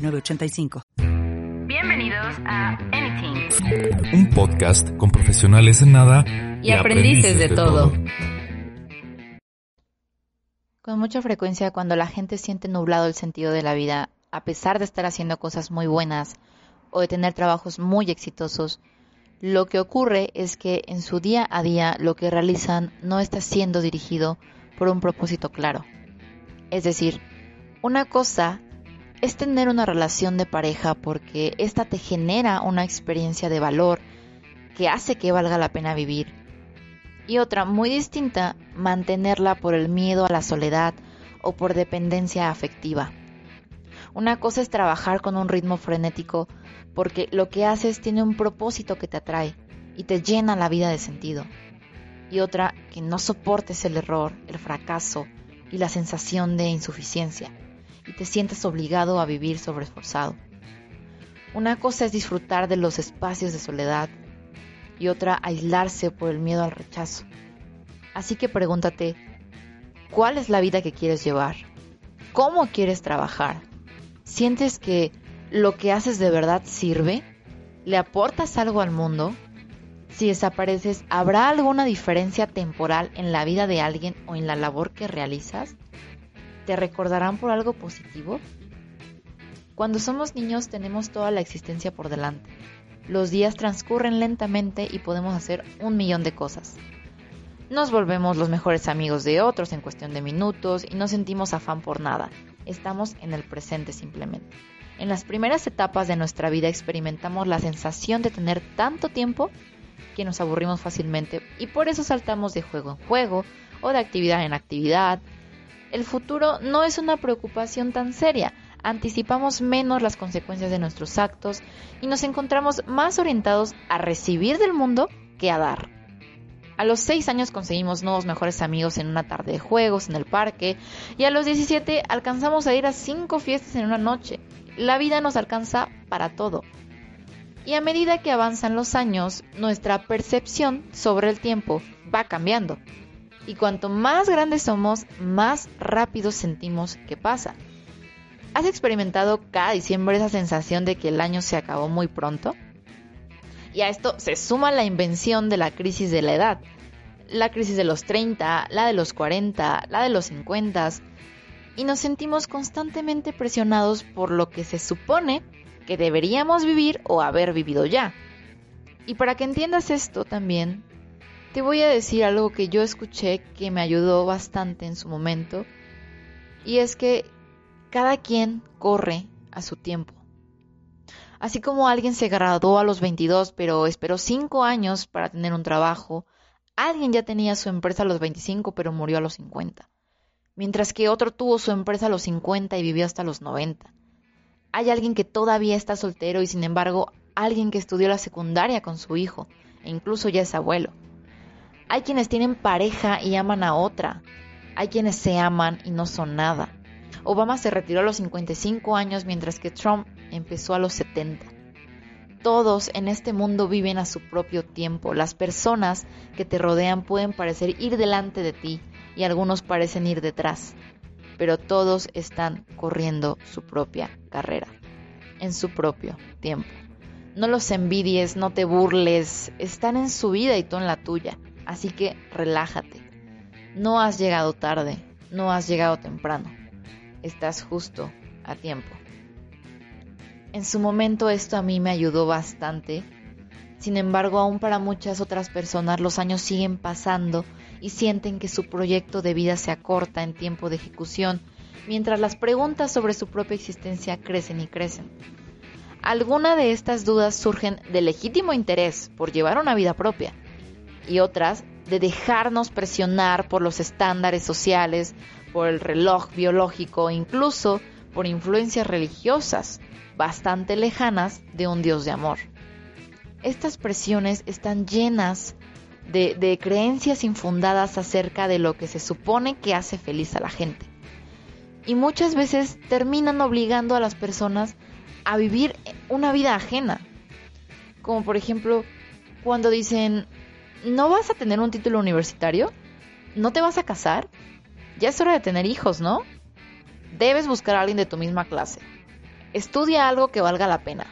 Bienvenidos a Anything, un podcast con profesionales en nada y, aprendices, de, todo. Con mucha frecuencia cuando la gente siente nublado el sentido de la vida, a pesar de estar haciendo cosas muy buenas o de tener trabajos muy exitosos, lo que ocurre es que en su día a día lo que realizan no está siendo dirigido por un propósito claro. Es decir, una cosa es tener una relación de pareja porque esta te genera una experiencia de valor que hace que valga la pena vivir. Y otra muy distinta, mantenerla por el miedo a la soledad o por dependencia afectiva. Una cosa es trabajar con un ritmo frenético porque lo que haces tiene un propósito que te atrae y te llena la vida de sentido. Y otra, que no soportes el error, el fracaso y la sensación de insuficiencia y te sientes obligado a vivir sobreesforzado. Una cosa es disfrutar de los espacios de soledad y otra aislarse por el miedo al rechazo. Así que pregúntate, ¿cuál es la vida que quieres llevar? ¿Cómo quieres trabajar? ¿Sientes que lo que haces de verdad sirve? ¿Le aportas algo al mundo? Si desapareces, ¿habrá alguna diferencia temporal en la vida de alguien o en la labor que realizas? ¿Te recordarán por algo positivo? Cuando somos niños tenemos toda la existencia por delante. Los días transcurren lentamente y podemos hacer un millón de cosas. Nos volvemos los mejores amigos de otros en cuestión de minutos y no sentimos afán por nada. Estamos en el presente simplemente. En las primeras etapas de nuestra vida experimentamos la sensación de tener tanto tiempo que nos aburrimos fácilmente y por eso saltamos de juego en juego o de actividad en actividad el futuro no es una preocupación tan seria, anticipamos menos las consecuencias de nuestros actos y nos encontramos más orientados a recibir del mundo que a dar. A los 6 años conseguimos nuevos mejores amigos en una tarde de juegos en el parque y a los 17 alcanzamos a ir a 5 fiestas en una noche. La vida nos alcanza para todo. Y a medida que avanzan los años, nuestra percepción sobre el tiempo va cambiando y cuanto más grandes somos, más rápido sentimos que pasa. ¿Has experimentado cada diciembre esa sensación de que el año se acabó muy pronto? Y a esto se suma la invención de la crisis de la edad. La crisis de los 30, la de los 40, la de los 50. Y nos sentimos constantemente presionados por lo que se supone que deberíamos vivir o haber vivido ya. Y para que entiendas esto también, te voy a decir algo que yo escuché que me ayudó bastante en su momento, y es que cada quien corre a su tiempo. Así como alguien se graduó a los 22 pero esperó 5 años para tener un trabajo, alguien ya tenía su empresa a los 25 pero murió a los 50, mientras que otro tuvo su empresa a los 50 y vivió hasta los 90. Hay alguien que todavía está soltero y sin embargo alguien que estudió la secundaria con su hijo e incluso ya es abuelo. Hay quienes tienen pareja y aman a otra. Hay quienes se aman y no son nada. Obama se retiró a los 55 años mientras que Trump empezó a los 70. Todos en este mundo viven a su propio tiempo. Las personas que te rodean pueden parecer ir delante de ti y algunos parecen ir detrás, pero todos están corriendo su propia carrera, en su propio tiempo. No los envidies, no te burles, están en su vida y tú en la tuya. Así que relájate. No has llegado tarde, no has llegado temprano. Estás justo a tiempo. En su momento esto a mí me ayudó bastante. Sin embargo, aún para muchas otras personas los años siguen pasando y sienten que su proyecto de vida se acorta en tiempo de ejecución, mientras las preguntas sobre su propia existencia crecen y crecen. Algunas de estas dudas surgen de legítimo interés por llevar una vida propia, y otras de dejarnos presionar por los estándares sociales, por el reloj biológico, incluso por influencias religiosas bastante lejanas de un Dios de amor. Estas presiones están llenas de, de, creencias infundadas acerca de lo que se supone que hace feliz a la gente. Y muchas veces terminan obligando a las personas a vivir una vida ajena. Como por ejemplo, cuando dicen, ¿no vas a tener un título universitario? ¿No te vas a casar? Ya es hora de tener hijos, ¿no? Debes buscar a alguien de tu misma clase. Estudia algo que valga la pena.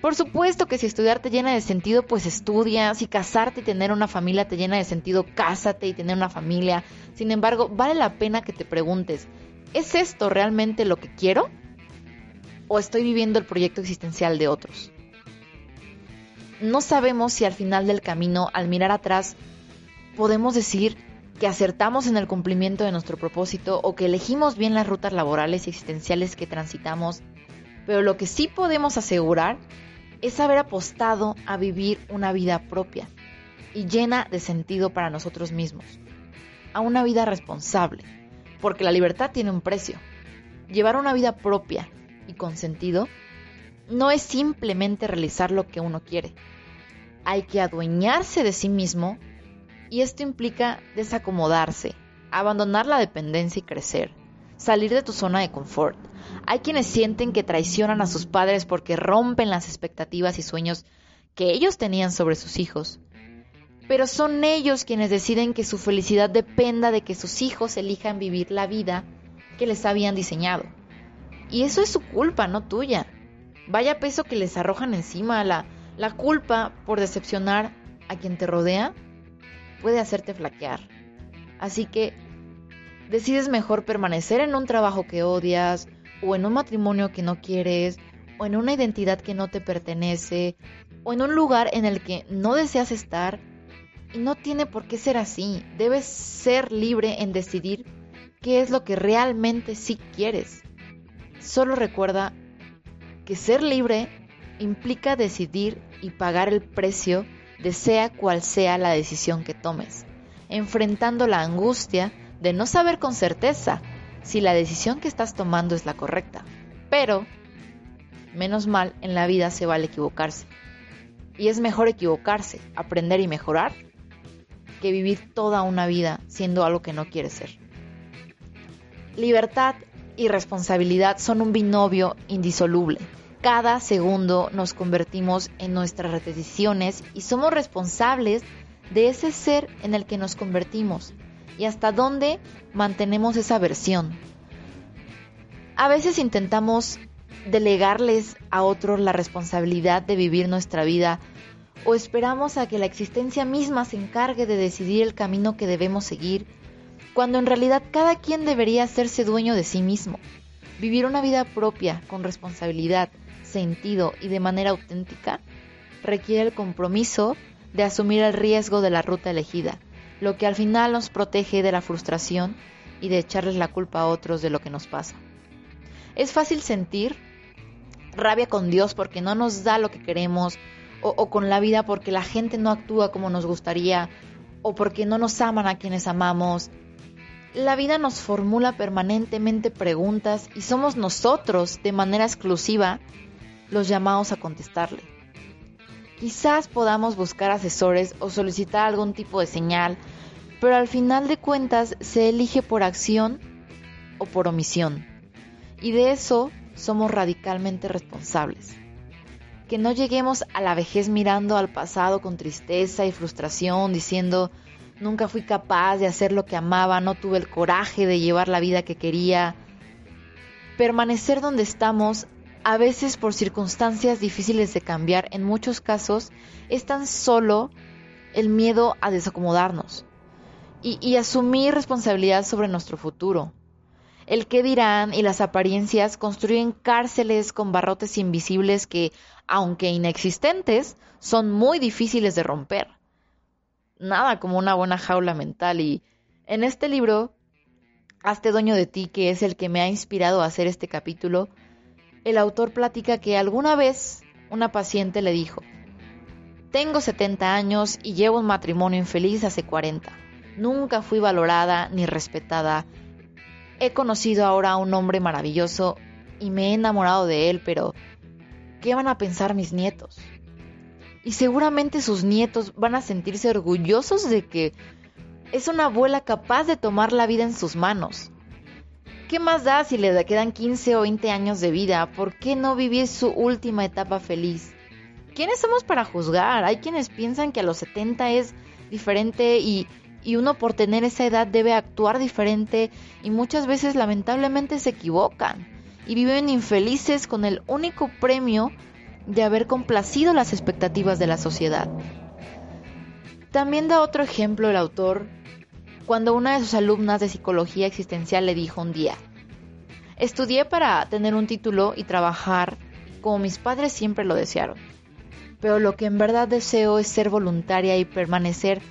Por supuesto que si estudiar te llena de sentido, pues estudia. Si casarte y tener una familia te llena de sentido, cásate y tener una familia. Sin embargo, vale la pena que te preguntes, ¿es esto realmente lo que quiero? ¿O estoy viviendo el proyecto existencial de otros? No sabemos si al final del camino, al mirar atrás, podemos decir que acertamos en el cumplimiento de nuestro propósito o que elegimos bien las rutas laborales y existenciales que transitamos, pero lo que sí podemos asegurar es haber apostado a vivir una vida propia y llena de sentido para nosotros mismos, a una vida responsable, porque la libertad tiene un precio. Llevar una vida propia y con sentido no es simplemente realizar lo que uno quiere. Hay que adueñarse de sí mismo y esto implica desacomodarse, abandonar la dependencia y crecer, salir de tu zona de confort. Hay quienes sienten que traicionan a sus padres porque rompen las expectativas y sueños que ellos tenían sobre sus hijos. Pero son ellos quienes deciden que su felicidad dependa de que sus hijos elijan vivir la vida que les habían diseñado. Y eso es su culpa, no tuya. Vaya peso que les arrojan encima. La, la culpa por decepcionar a quien te rodea puede hacerte flaquear. Así que decides mejor permanecer en un trabajo que odias, o en un matrimonio que no quieres, o en una identidad que no te pertenece, o en un lugar en el que no deseas estar. Y no tiene por qué ser así. Debes ser libre en decidir qué es lo que realmente sí quieres. Solo recuerda que ser libre implica decidir y pagar el precio de sea cual sea la decisión que tomes, enfrentando la angustia de no saber con certeza si la decisión que estás tomando es la correcta. Pero, menos mal, en la vida se vale equivocarse. Y es mejor equivocarse, aprender y mejorar, que vivir toda una vida siendo algo que no quieres ser. Libertad y responsabilidad son un binomio indisoluble cada segundo nos convertimos en nuestras repeticiones y somos responsables de ese ser en el que nos convertimos y hasta dónde mantenemos esa versión. A veces intentamos delegarles a otros la responsabilidad de vivir nuestra vida o esperamos a que la existencia misma se encargue de decidir el camino que debemos seguir, cuando en realidad cada quien debería hacerse dueño de sí mismo, vivir una vida propia con responsabilidad, sentido y de manera auténtica, requiere el compromiso de asumir el riesgo de la ruta elegida, lo que al final nos protege de la frustración y de echarles la culpa a otros de lo que nos pasa. Es fácil sentir rabia con Dios porque no nos da lo que queremos, o, con la vida porque la gente no actúa como nos gustaría, o porque no nos aman a quienes amamos. La vida nos formula permanentemente preguntas y somos nosotros, de manera exclusiva, los llamados a contestarle. Quizás podamos buscar asesores o solicitar algún tipo de señal, pero al final de cuentas se elige por acción o por omisión. Y de eso somos radicalmente responsables. Que no lleguemos a la vejez mirando al pasado con tristeza y frustración, diciendo, nunca fui capaz de hacer lo que amaba, no tuve el coraje de llevar la vida que quería. Permanecer donde estamos a veces por circunstancias difíciles de cambiar, en muchos casos es tan solo el miedo a desacomodarnos y, asumir responsabilidad sobre nuestro futuro. El qué dirán y las apariencias construyen cárceles con barrotes invisibles que, aunque inexistentes, son muy difíciles de romper. Nada como una buena jaula mental y en este libro, Hazte dueño de ti, que es el que me ha inspirado a hacer este capítulo, el autor platica que alguna vez una paciente le dijo, tengo 70 años y llevo un matrimonio infeliz hace 40. Nunca fui valorada ni respetada. he conocido ahora a un hombre maravilloso y me he enamorado de él, pero ¿qué van a pensar mis nietos? Y seguramente sus nietos van a sentirse orgullosos de que es una abuela capaz de tomar la vida en sus manos. ¿Qué más da si le quedan 15 o 20 años de vida? ¿Por qué no vivir su última etapa feliz? ¿Quiénes somos para juzgar? Hay quienes piensan que a los 70 es diferente y, y uno por tener esa edad debe actuar diferente y muchas veces lamentablemente se equivocan y viven infelices con el único premio de haber complacido las expectativas de la sociedad. También da otro ejemplo el autor cuando una de sus alumnas de psicología existencial le dijo un día, estudié para tener un título y trabajar como mis padres siempre lo desearon, pero lo que en verdad deseo es ser voluntaria y permanecer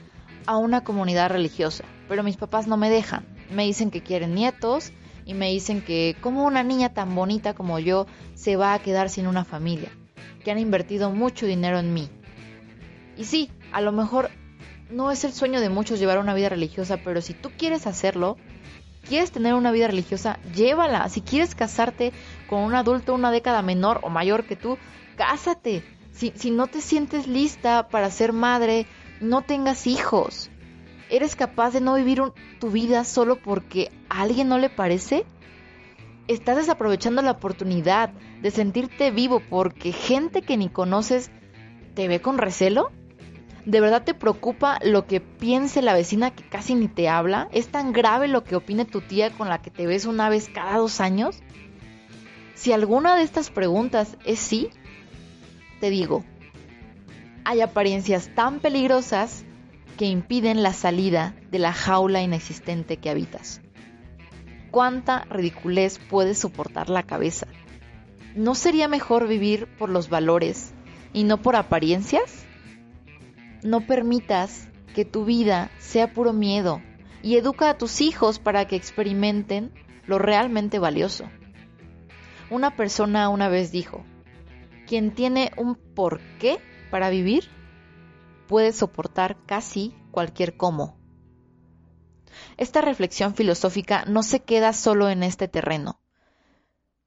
a una comunidad religiosa, pero mis papás no me dejan, me dicen que quieren nietos y me dicen que como una niña tan bonita como yo se va a quedar sin una familia, que han invertido mucho dinero en mí. Y sí, a lo mejor no es el sueño de muchos llevar una vida religiosa, pero si tú quieres hacerlo, quieres tener una vida religiosa, llévala. Si quieres casarte con un adulto una década menor o mayor que tú, cásate. Si, si no te sientes lista para ser madre, no tengas hijos. ¿Eres capaz de no vivir tu vida solo porque a alguien no le parece? ¿Estás desaprovechando la oportunidad de sentirte vivo porque gente que ni conoces te ve con recelo? ¿De verdad te preocupa lo que piense la vecina que casi ni te habla? ¿Es tan grave lo que opine tu tía con la que te ves una vez cada dos años? Si alguna de estas preguntas es sí, te digo, hay apariencias tan peligrosas que impiden la salida de la jaula inexistente que habitas. ¿Cuánta ridiculez puede soportar la cabeza? ¿No sería mejor vivir por los valores y no por apariencias? No permitas que tu vida sea puro miedo y educa a tus hijos para que experimenten lo realmente valioso. Una persona una vez dijo, quien tiene un porqué para vivir, puede soportar casi cualquier cómo. Esta reflexión filosófica no se queda solo en este terreno,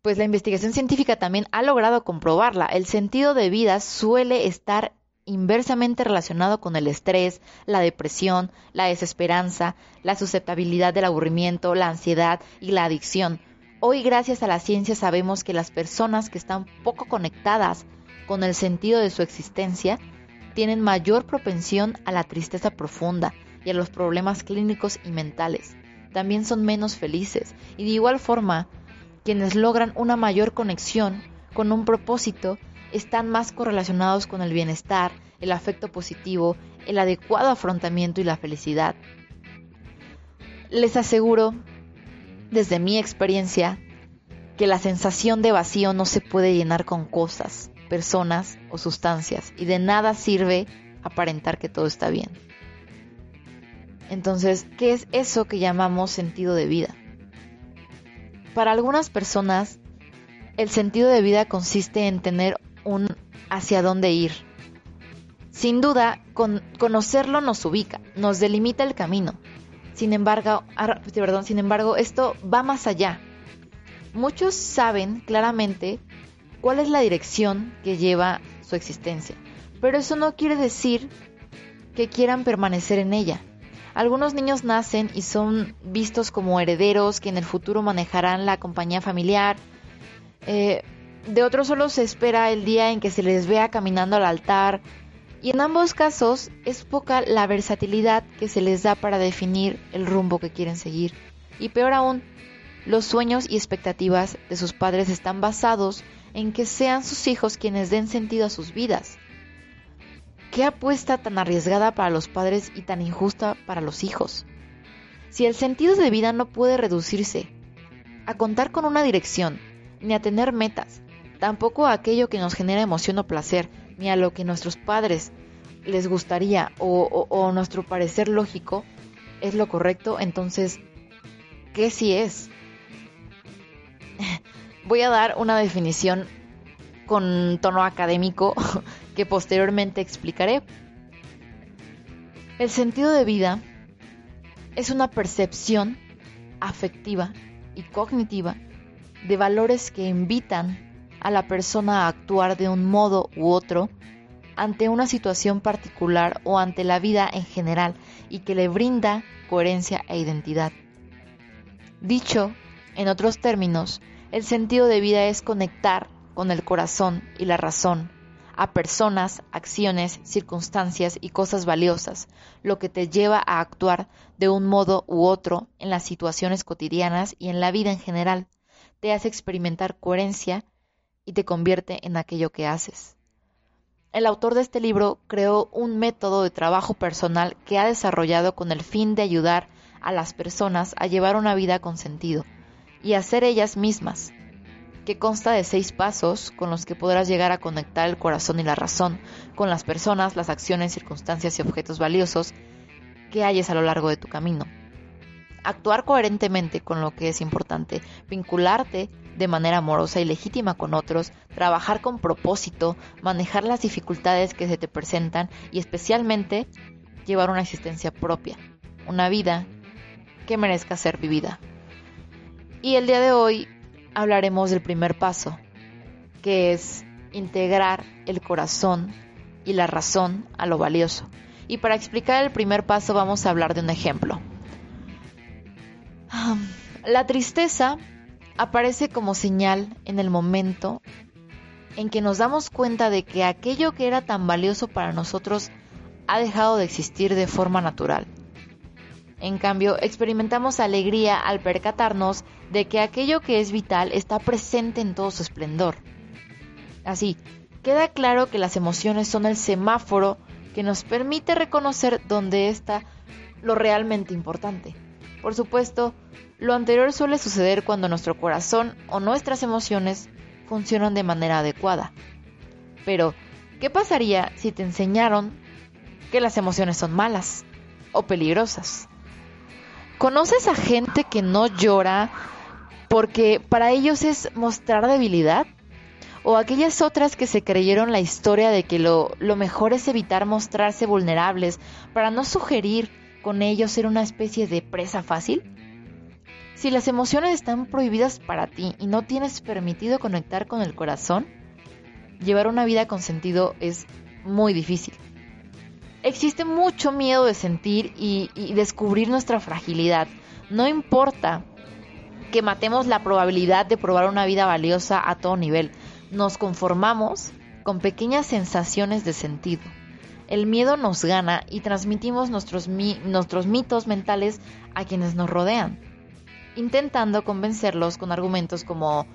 pues la investigación científica también ha logrado comprobarla. El sentido de vida suele estar inversamente relacionado con el estrés, la depresión, la desesperanza, la susceptibilidad del aburrimiento, la ansiedad y la adicción. Hoy gracias a la ciencia sabemos que las personas que están poco conectadas con el sentido de su existencia tienen mayor propensión a la tristeza profunda y a los problemas clínicos y mentales. También son menos felices y de igual forma quienes logran una mayor conexión con un propósito están más correlacionados con el bienestar, el afecto positivo, el adecuado afrontamiento y la felicidad. Les aseguro, desde mi experiencia, que la sensación de vacío no se puede llenar con cosas, personas o sustancias y de nada sirve aparentar que todo está bien. Entonces, ¿qué es eso que llamamos sentido de vida? Para algunas personas, el sentido de vida consiste en tener un hacia dónde ir. Sin duda, con conocerlo nos ubica, nos delimita el camino. Sin embargo, perdón, sin embargo, esto va más allá. Muchos saben claramente cuál es la dirección que lleva su existencia, pero eso no quiere decir que quieran permanecer en ella. Algunos niños nacen y son vistos como herederos que en el futuro manejarán la compañía familiar. Eh, de otros solo se espera el día en que se les vea caminando al altar y en ambos casos es poca la versatilidad que se les da para definir el rumbo que quieren seguir. Y peor aún, los sueños y expectativas de sus padres están basados en que sean sus hijos quienes den sentido a sus vidas. ¿Qué apuesta tan arriesgada para los padres y tan injusta para los hijos? Si el sentido de vida no puede reducirse a contar con una dirección, ni a tener metas, tampoco a aquello que nos genera emoción o placer, ni a lo que nuestros padres les gustaría o, nuestro parecer lógico es lo correcto, entonces, ¿qué sí es? Voy a dar una definición con tono académico que posteriormente explicaré. El sentido de vida es una percepción afectiva y cognitiva de valores que invitan a la persona a actuar de un modo u otro ante una situación particular o ante la vida en general y que le brinda coherencia e identidad. Dicho, en otros términos, el sentido de vida es conectar con el corazón y la razón a personas, acciones, circunstancias y cosas valiosas, lo que te lleva a actuar de un modo u otro en las situaciones cotidianas y en la vida en general, te hace experimentar coherencia y te convierte en aquello que haces. El autor de este libro creó un método de trabajo personal que ha desarrollado con el fin de ayudar a las personas a llevar una vida con sentido y a ser ellas mismas, que consta de seis pasos con los que podrás llegar a conectar el corazón y la razón con las personas, las acciones, circunstancias y objetos valiosos que halles a lo largo de tu camino. Actuar coherentemente con lo que es importante, vincularte de manera amorosa y legítima con otros, trabajar con propósito, manejar las dificultades que se te presentan y especialmente llevar una existencia propia, una vida que merezca ser vivida. Y el día de hoy hablaremos del primer paso, que es integrar el corazón y la razón a lo valioso. Y para explicar el primer paso vamos a hablar de un ejemplo. La tristeza aparece como señal en el momento en que nos damos cuenta de que aquello que era tan valioso para nosotros ha dejado de existir de forma natural. En cambio, experimentamos alegría al percatarnos de que aquello que es vital está presente en todo su esplendor. Así, queda claro que las emociones son el semáforo que nos permite reconocer dónde está lo realmente importante. Por supuesto, lo anterior suele suceder cuando nuestro corazón o nuestras emociones funcionan de manera adecuada. Pero, ¿qué pasaría si te enseñaron que las emociones son malas o peligrosas? ¿Conoces a gente que no llora porque para ellos es mostrar debilidad? ¿O aquellas otras que se creyeron la historia de que lo, lo mejor es evitar mostrarse vulnerables para no sugerir con ellos ser una especie de presa fácil? Si las emociones están prohibidas para ti y no tienes permitido conectar con el corazón, llevar una vida con sentido es muy difícil existe mucho miedo de sentir y, descubrir nuestra fragilidad. No importa que matemos la probabilidad de probar una vida valiosa a todo nivel. Nos conformamos con pequeñas sensaciones de sentido. El miedo nos gana y transmitimos nuestros, mitos mentales a quienes nos rodean, intentando convencerlos con argumentos como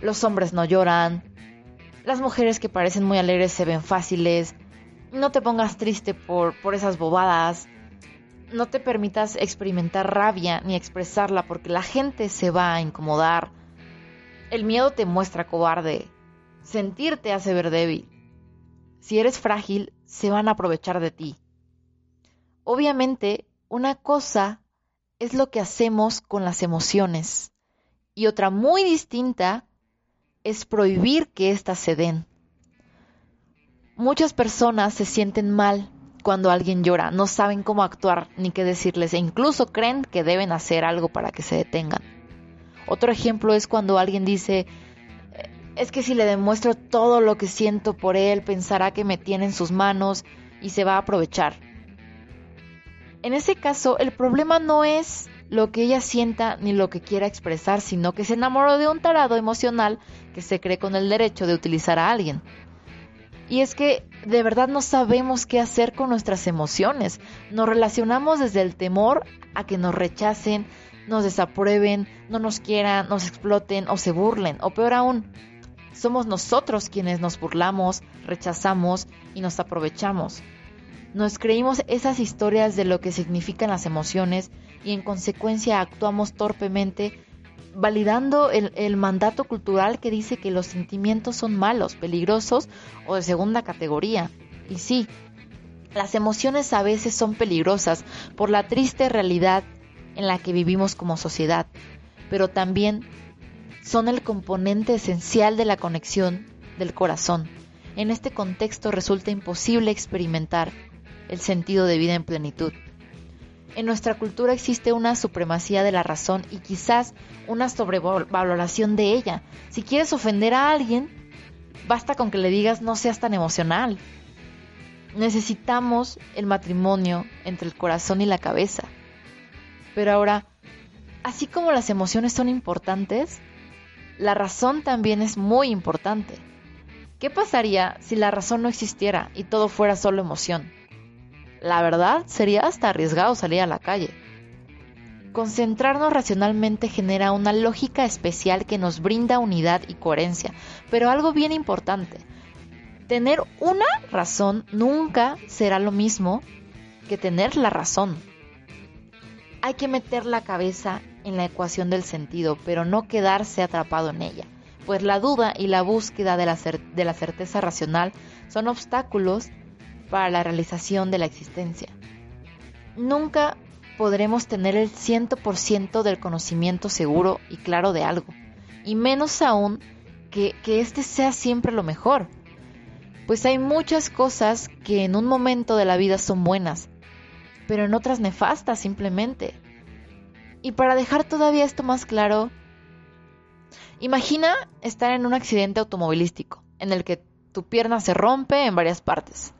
los hombres no lloran, las mujeres que parecen muy alegres se ven fáciles, no te pongas triste por, por esas bobadas. No te permitas experimentar rabia ni expresarla porque la gente se va a incomodar. El miedo te muestra cobarde. Sentir te hace ver débil. Si eres frágil, se van a aprovechar de ti. Obviamente, una cosa es lo que hacemos con las emociones y otra muy distinta es prohibir que éstas se den. Muchas personas se sienten mal cuando alguien llora, no saben cómo actuar ni qué decirles e incluso creen que deben hacer algo para que se detengan. Otro ejemplo es cuando alguien dice, es que si le demuestro todo lo que siento por él, pensará que me tiene en sus manos y se va a aprovechar. En ese caso, el problema no es lo que ella sienta ni lo que quiera expresar, sino que se enamoró de un tarado emocional que se cree con el derecho de utilizar a alguien. Y es que de verdad no sabemos qué hacer con nuestras emociones. Nos relacionamos desde el temor a que nos rechacen, nos desaprueben, no nos quieran, nos exploten o se burlen. O peor aún, somos nosotros quienes nos burlamos, rechazamos y nos aprovechamos. Nos creímos esas historias de lo que significan las emociones y en consecuencia actuamos torpemente validando el, mandato cultural que dice que los sentimientos son malos, peligrosos o de segunda categoría. Y sí, las emociones a veces son peligrosas por la triste realidad en la que vivimos como sociedad, pero también son el componente esencial de la conexión del corazón. En este contexto resulta imposible experimentar el sentido de vida en plenitud. En nuestra cultura existe una supremacía de la razón y quizás una sobrevaloración de ella. Si quieres ofender a alguien, basta con que le digas no seas tan emocional. Necesitamos el matrimonio entre el corazón y la cabeza. Pero ahora, así como las emociones son importantes, la razón también es muy importante. ¿Qué pasaría si la razón no existiera y todo fuera solo emoción? La verdad sería hasta arriesgado salir a la calle. Concentrarnos racionalmente genera una lógica especial que nos brinda unidad y coherencia, pero algo bien importante, tener una razón nunca será lo mismo que tener la razón. Hay que meter la cabeza en la ecuación del sentido, pero no quedarse atrapado en ella, pues la duda y la búsqueda de la, de la certeza racional son obstáculos para la realización de la existencia. Nunca podremos tener el 100% del conocimiento seguro y claro de algo, y menos aún que, que este sea siempre lo mejor. Pues hay muchas cosas que en un momento de la vida son buenas, pero en otras nefastas simplemente. Y para dejar todavía esto más claro, imagina estar en un accidente automovilístico en el que tu pierna se rompe en varias partes.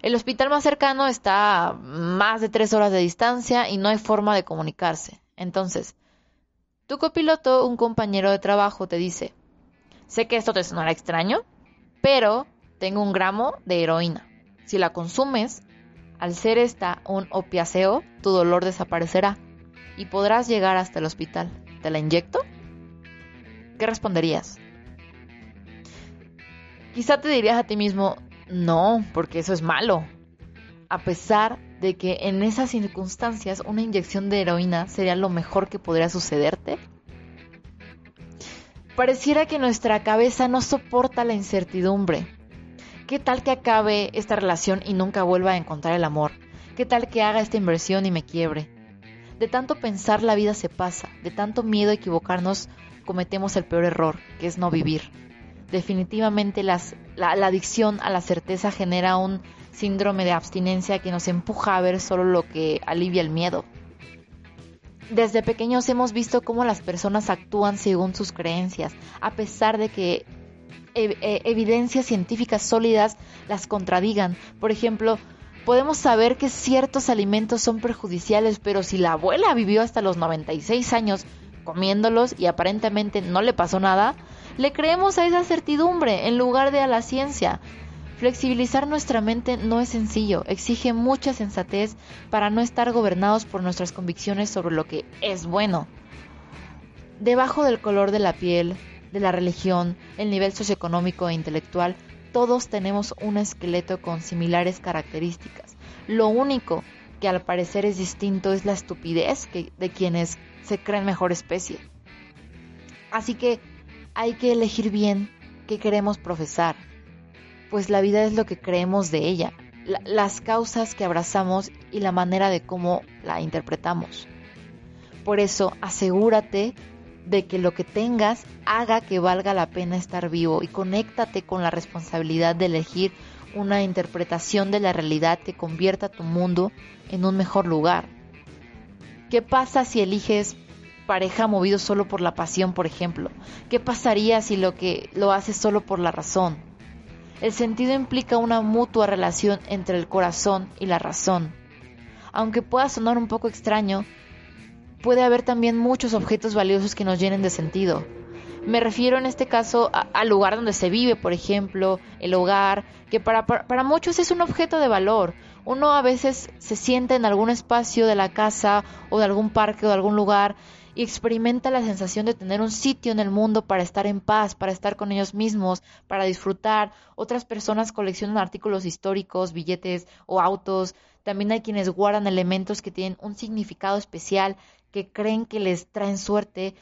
El hospital más cercano está a más de tres horas de distancia y no hay forma de comunicarse. Entonces, tu copiloto, un compañero de trabajo, te dice, sé que esto te sonará extraño, pero tengo un gramo de heroína. Si la consumes, al ser esta un opiáceo, tu dolor desaparecerá y podrás llegar hasta el hospital. ¿Te la inyecto? ¿Qué responderías? Quizá te dirías a ti mismo, no, porque eso es malo. A pesar de que en esas circunstancias una inyección de heroína sería lo mejor que podría sucederte. Pareciera que nuestra cabeza no soporta la incertidumbre. ¿Qué tal que acabe esta relación y nunca vuelva a encontrar el amor? ¿Qué tal que haga esta inversión y me quiebre? De tanto pensar la vida se pasa, de tanto miedo a equivocarnos cometemos el peor error, que es no vivir definitivamente la, adicción a la certeza genera un síndrome de abstinencia que nos empuja a ver solo lo que alivia el miedo. Desde pequeños hemos visto cómo las personas actúan según sus creencias, a pesar de que e, evidencias científicas sólidas las contradigan. Por ejemplo, podemos saber que ciertos alimentos son perjudiciales, pero si la abuela vivió hasta los 96 años comiéndolos y aparentemente no le pasó nada, le creemos a esa certidumbre en lugar de a la ciencia. Flexibilizar nuestra mente no es sencillo, exige mucha sensatez para no estar gobernados por nuestras convicciones sobre lo que es bueno. Debajo del color de la piel, de la religión, el nivel socioeconómico e intelectual, todos tenemos un esqueleto con similares características. Lo único que al parecer es distinto es la estupidez de quienes se creen mejor especie. Así que hay que elegir bien qué queremos profesar, pues la vida es lo que creemos de ella, las causas que abrazamos y la manera de cómo la interpretamos. Por eso, asegúrate de que lo que tengas haga que valga la pena estar vivo y conéctate con la responsabilidad de elegir una interpretación de la realidad que convierta tu mundo en un mejor lugar. ¿Qué pasa si eliges pareja movido solo por la pasión, por ejemplo? ¿Qué pasaría si lo que lo hace solo por la razón? El sentido implica una mutua relación entre el corazón y la razón. Aunque pueda sonar un poco extraño, puede haber también muchos objetos valiosos que nos llenen de sentido. Me refiero en este caso al lugar donde se vive, por ejemplo, el hogar, que para, para muchos es un objeto de valor. Uno a veces se sienta en algún espacio de la casa o de algún parque o de algún lugar y experimenta la sensación de tener un sitio en el mundo para estar en paz, para estar con ellos mismos, para disfrutar. Otras personas coleccionan artículos históricos, billetes o autos. También hay quienes guardan elementos que tienen un significado especial, que creen que les traen suerte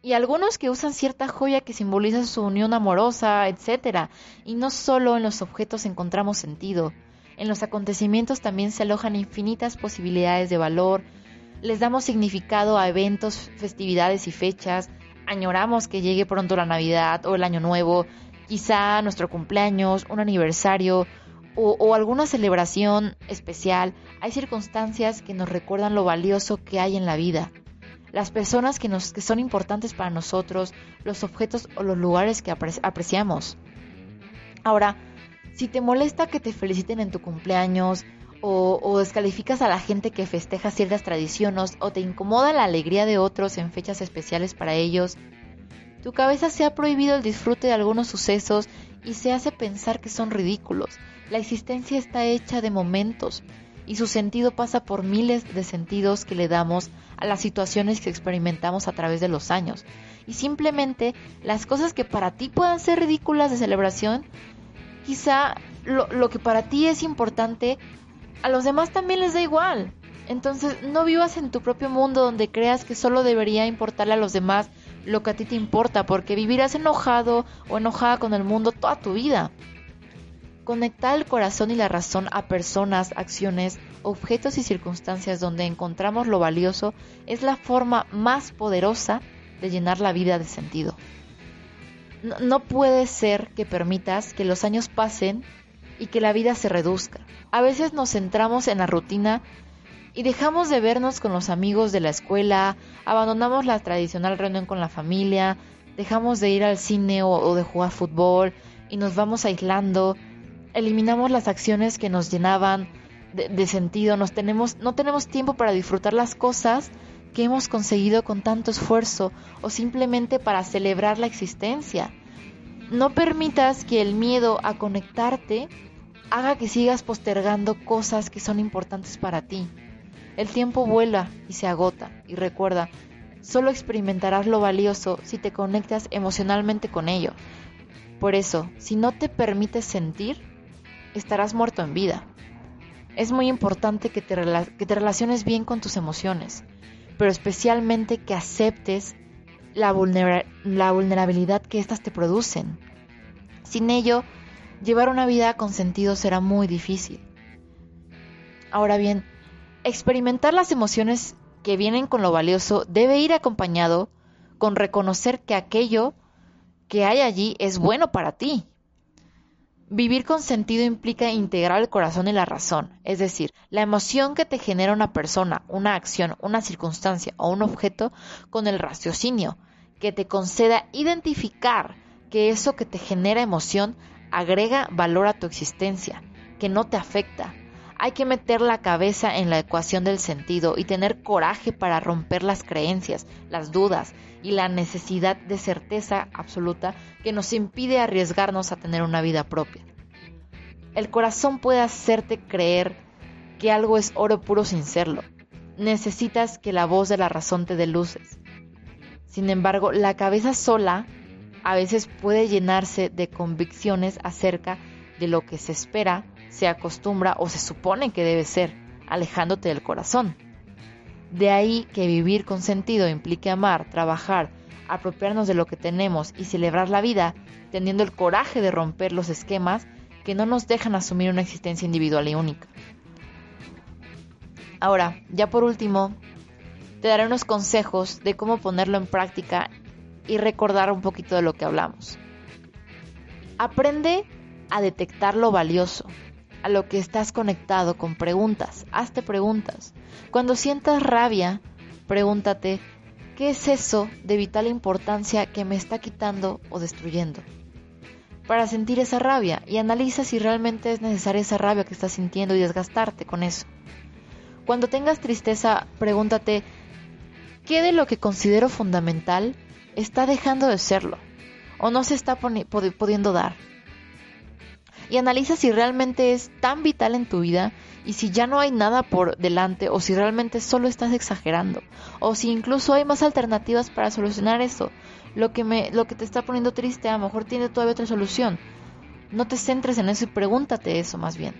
y algunos que usan cierta joya que simboliza su unión amorosa, etc. Y no solo en los objetos encontramos sentido. En los acontecimientos también se alojan infinitas posibilidades de valor, les damos significado a eventos, festividades y fechas, añoramos que llegue pronto la Navidad o el Año Nuevo, quizá nuestro cumpleaños, un aniversario o, alguna celebración especial, hay circunstancias que nos recuerdan lo valioso que hay en la vida. Las personas que, nos, que son importantes para nosotros, los objetos o los lugares que apreciamos. Ahora, si te molesta que te feliciten en tu cumpleaños, o, descalificas a la gente que festeja ciertas tradiciones, o te incomoda la alegría de otros en fechas especiales para ellos, tu cabeza se ha prohibido el disfrute de algunos sucesos y se hace pensar que son ridículos. La existencia está hecha de momentos y su sentido pasa por miles de sentidos que le damos a las situaciones que experimentamos a través de los años. Y simplemente las cosas que para ti puedan ser ridículas de celebración quizá lo, que para ti es importante, a los demás también les da igual. Entonces no vivas en tu propio mundo donde creas que solo debería importarle a los demás lo que a ti te importa, porque vivirás enojado o enojada con el mundo toda tu vida. Conectar el corazón y la razón a personas, acciones, objetos y circunstancias donde encontramos lo valioso es la forma más poderosa de llenar la vida de sentido. No, puede ser que permitas que los años pasen y que la vida se reduzca. A veces nos centramos en la rutina y dejamos de vernos con los amigos de la escuela, abandonamos la tradicional reunión con la familia, dejamos de ir al cine o, de jugar fútbol y nos vamos aislando, eliminamos las acciones que nos llenaban de, de sentido, nos tenemos, no tenemos tiempo para disfrutar las cosas que hemos conseguido con tanto esfuerzo o simplemente para celebrar la existencia. No permitas que el miedo a conectarte haga que sigas postergando cosas que son importantes para ti. El tiempo vuela y se agota y recuerda, solo experimentarás lo valioso si te conectas emocionalmente con ello. Por eso, si no te permites sentir, estarás muerto en vida. Es muy importante que te, que te relaciones bien con tus emociones pero especialmente que aceptes la, la vulnerabilidad que éstas te producen. Sin ello, llevar una vida con sentido será muy difícil. Ahora bien, experimentar las emociones que vienen con lo valioso debe ir acompañado con reconocer que aquello que hay allí es bueno para ti Vivir con sentido implica integrar el corazón y la razón, es decir, la emoción que te genera una persona, una acción, una circunstancia o un objeto con el raciocinio, que te conceda identificar que eso que te genera emoción agrega valor a tu existencia, que no te afecta. Hay que meter la cabeza en la ecuación del sentido y tener coraje para romper las creencias, las dudas y la necesidad de certeza absoluta que nos impide arriesgarnos a tener una vida propia. El corazón puede hacerte creer que algo es oro puro sin serlo. Necesitas que la voz de la razón te dé luces. Sin embargo, la cabeza sola a veces puede llenarse de convicciones acerca de lo que se espera, se acostumbra o se supone que debe ser, alejándote del corazón. De ahí que vivir con sentido implique amar, trabajar, apropiarnos de lo que tenemos y celebrar la vida, teniendo el coraje de romper los esquemas que no nos dejan asumir una existencia individual y única. Ahora, ya por último, te daré unos consejos de cómo ponerlo en práctica y recordar un poquito de lo que hablamos. Aprende a detectar lo valioso, a lo que estás conectado con preguntas. Hazte preguntas. Cuando sientas rabia, pregúntate, ¿qué es eso de vital importancia que me está quitando o destruyendo? Para sentir esa rabia y analiza si realmente es necesaria esa rabia que estás sintiendo y desgastarte con eso. Cuando tengas tristeza, pregúntate, ¿qué de lo que considero fundamental está dejando de serlo o no se está pudiendo dar? y analiza si realmente es tan vital en tu vida y si ya no hay nada por delante o si realmente solo estás exagerando o si incluso hay más alternativas para solucionar eso. Lo que me lo que te está poniendo triste a lo mejor tiene todavía otra solución. No te centres en eso y pregúntate eso más bien.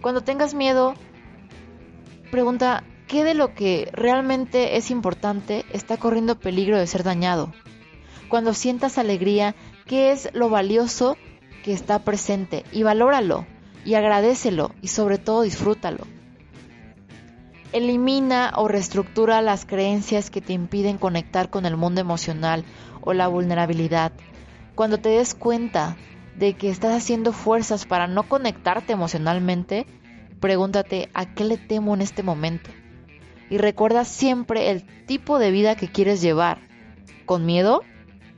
Cuando tengas miedo, pregunta ¿qué de lo que realmente es importante está corriendo peligro de ser dañado? Cuando sientas alegría, ¿qué es lo valioso que está presente y valóralo y agradecelo y sobre todo disfrútalo. Elimina o reestructura las creencias que te impiden conectar con el mundo emocional o la vulnerabilidad. Cuando te des cuenta de que estás haciendo fuerzas para no conectarte emocionalmente, pregúntate a qué le temo en este momento. Y recuerda siempre el tipo de vida que quieres llevar. ¿Con miedo?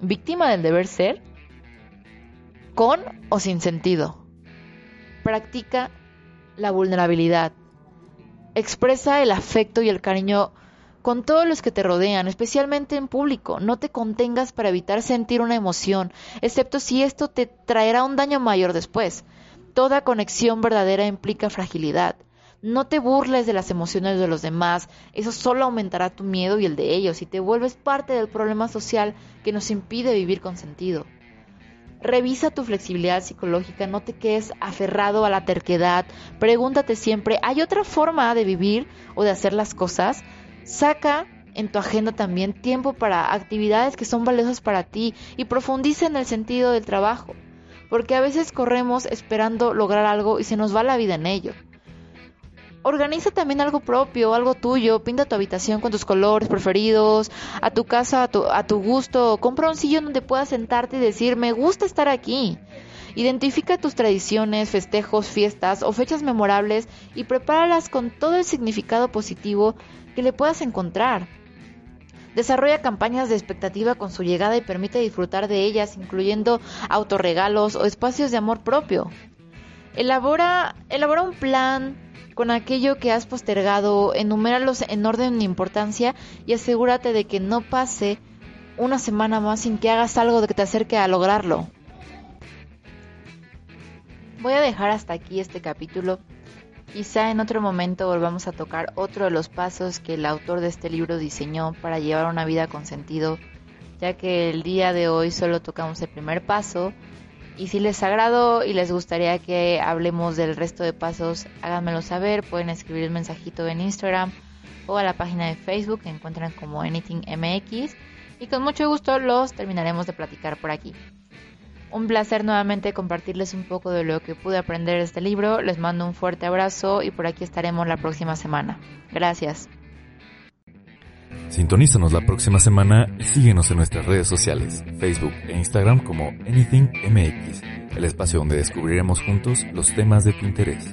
¿Víctima del deber ser? ¿Con o sin sentido? Practica la vulnerabilidad. Expresa el afecto y el cariño con todos los que te rodean, especialmente en público. No te contengas para evitar sentir una emoción, excepto si esto te traerá un daño mayor después. Toda conexión verdadera implica fragilidad. No te burles de las emociones de los demás, eso solo aumentará tu miedo y el de ellos y te vuelves parte del problema social que nos impide vivir con sentido. Revisa tu flexibilidad psicológica, no te quedes aferrado a la terquedad, pregúntate siempre, ¿hay otra forma de vivir o de hacer las cosas? Saca en tu agenda también tiempo para actividades que son valiosas para ti y profundiza en el sentido del trabajo, porque a veces corremos esperando lograr algo y se nos va la vida en ello. Organiza también algo propio, algo tuyo, pinta tu habitación con tus colores preferidos, a tu casa, a tu, a tu gusto, compra un sillón donde puedas sentarte y decir, me gusta estar aquí. Identifica tus tradiciones, festejos, fiestas o fechas memorables y prepáralas con todo el significado positivo que le puedas encontrar. Desarrolla campañas de expectativa con su llegada y permite disfrutar de ellas, incluyendo autorregalos o espacios de amor propio. Elabora, elabora un plan con aquello que has postergado, enuméralos en orden de importancia y asegúrate de que no pase una semana más sin que hagas algo que te acerque a lograrlo. Voy a dejar hasta aquí este capítulo. Quizá en otro momento volvamos a tocar otro de los pasos que el autor de este libro diseñó para llevar una vida con sentido, ya que el día de hoy solo tocamos el primer paso y si les agrado y les gustaría que hablemos del resto de pasos, háganmelo saber. Pueden escribir un mensajito en Instagram o a la página de Facebook que encuentran como AnythingMX. Y con mucho gusto los terminaremos de platicar por aquí. Un placer nuevamente compartirles un poco de lo que pude aprender de este libro. Les mando un fuerte abrazo y por aquí estaremos la próxima semana. Gracias. Sintonízanos la próxima semana y síguenos en nuestras redes sociales, Facebook e Instagram como AnythingMX, el espacio donde descubriremos juntos los temas de tu interés.